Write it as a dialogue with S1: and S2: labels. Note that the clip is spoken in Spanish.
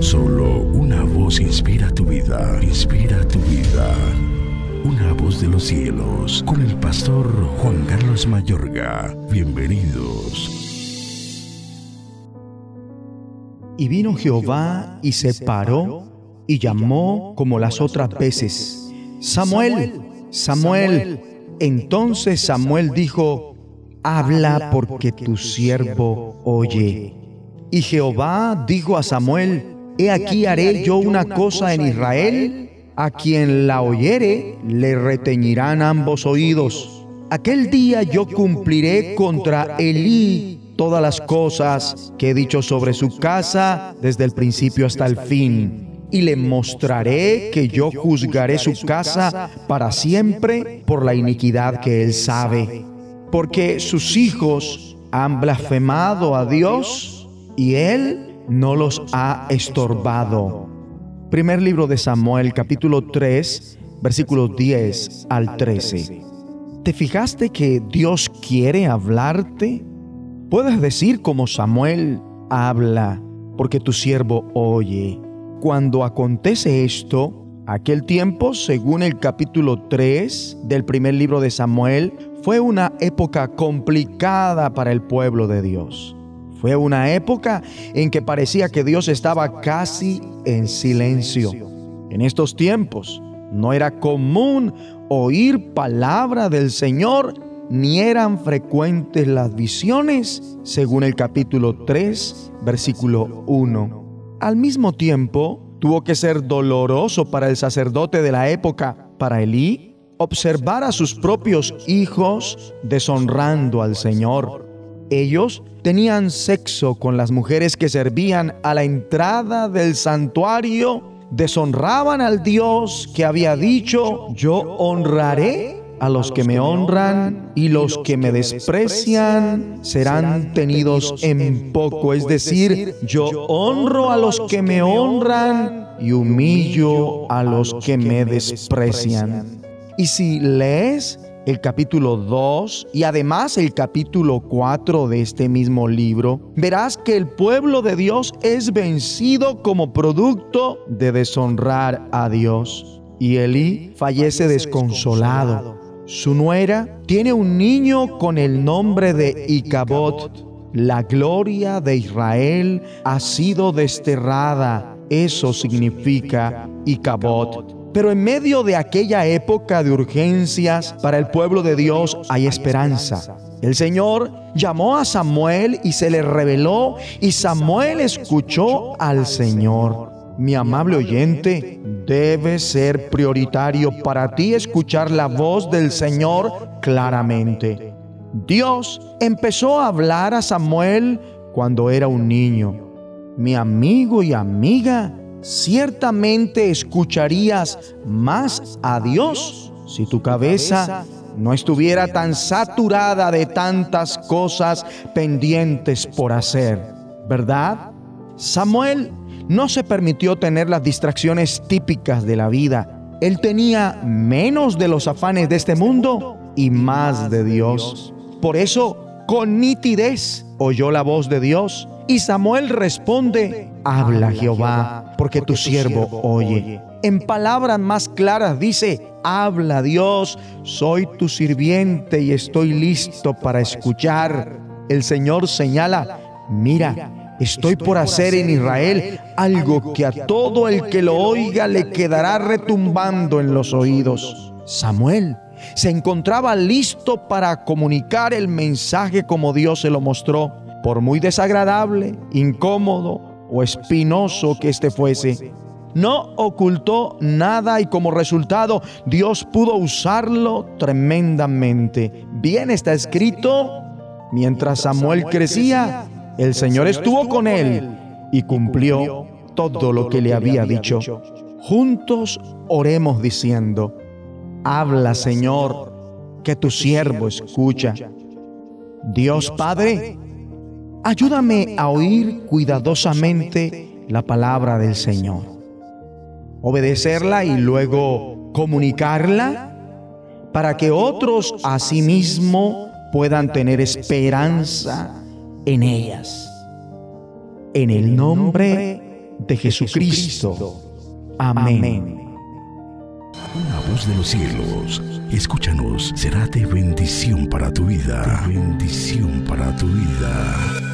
S1: Solo una voz inspira tu vida, inspira tu vida. Una voz de los cielos, con el pastor Juan Carlos Mayorga. Bienvenidos.
S2: Y vino Jehová y se paró y llamó como las otras veces, Samuel, Samuel. Entonces Samuel dijo, habla porque tu siervo oye. Y Jehová dijo a Samuel, he aquí haré yo una cosa en Israel, a quien la oyere le reteñirán ambos oídos. Aquel día yo cumpliré contra Elí todas las cosas que he dicho sobre su casa desde el principio hasta el fin. Y le mostraré que yo juzgaré su casa para siempre por la iniquidad que él sabe. Porque sus hijos han blasfemado a Dios y él no los ha estorbado. Primer libro de Samuel, capítulo 3, versículos 10 al 13. ¿Te fijaste que Dios quiere hablarte? Puedes decir como Samuel, habla, porque tu siervo oye. Cuando acontece esto, aquel tiempo, según el capítulo 3 del primer libro de Samuel, fue una época complicada para el pueblo de Dios. Fue una época en que parecía que Dios estaba casi en silencio. En estos tiempos no era común oír palabra del Señor ni eran frecuentes las visiones, según el capítulo 3, versículo 1. Al mismo tiempo, tuvo que ser doloroso para el sacerdote de la época, para Elí, observar a sus propios hijos deshonrando al Señor. Ellos tenían sexo con las mujeres que servían a la entrada del santuario, deshonraban al Dios que había dicho, yo honraré a los que me honran y los que me desprecian serán tenidos en poco. Es decir, yo honro a los que me honran y humillo a los que me desprecian. Y si lees el capítulo 2 y además el capítulo 4 de este mismo libro, verás que el pueblo de Dios es vencido como producto de deshonrar a Dios. Y Elí fallece desconsolado su nuera tiene un niño con el nombre de Icabod. La gloria de Israel ha sido desterrada. Eso significa Icabod. Pero en medio de aquella época de urgencias para el pueblo de Dios hay esperanza. El Señor llamó a Samuel y se le reveló y Samuel escuchó al Señor. Mi amable oyente, debe ser prioritario para ti escuchar la voz del Señor claramente. Dios empezó a hablar a Samuel cuando era un niño. Mi amigo y amiga, ciertamente escucharías más a Dios si tu cabeza no estuviera tan saturada de tantas cosas pendientes por hacer, ¿verdad? Samuel no se permitió tener las distracciones típicas de la vida. Él tenía menos de los afanes de este mundo y más de Dios. Por eso, con nitidez, oyó la voz de Dios y Samuel responde, habla Jehová, porque tu siervo oye. En palabras más claras dice, habla Dios, soy tu sirviente y estoy listo para escuchar. El Señor señala, mira, Estoy por hacer en Israel algo que a todo el que lo oiga le quedará retumbando en los oídos. Samuel se encontraba listo para comunicar el mensaje como Dios se lo mostró, por muy desagradable, incómodo o espinoso que éste fuese. No ocultó nada y como resultado Dios pudo usarlo tremendamente. Bien está escrito, mientras Samuel crecía, el Señor estuvo con él y cumplió todo lo que le había dicho. Juntos oremos diciendo, habla Señor, que tu siervo escucha. Dios Padre, ayúdame a oír cuidadosamente la palabra del Señor, obedecerla y luego comunicarla para que otros asimismo puedan tener esperanza en ellas. En el nombre de Jesucristo. Amén.
S1: Una voz de los cielos, escúchanos, será de bendición para tu vida. De bendición para tu vida.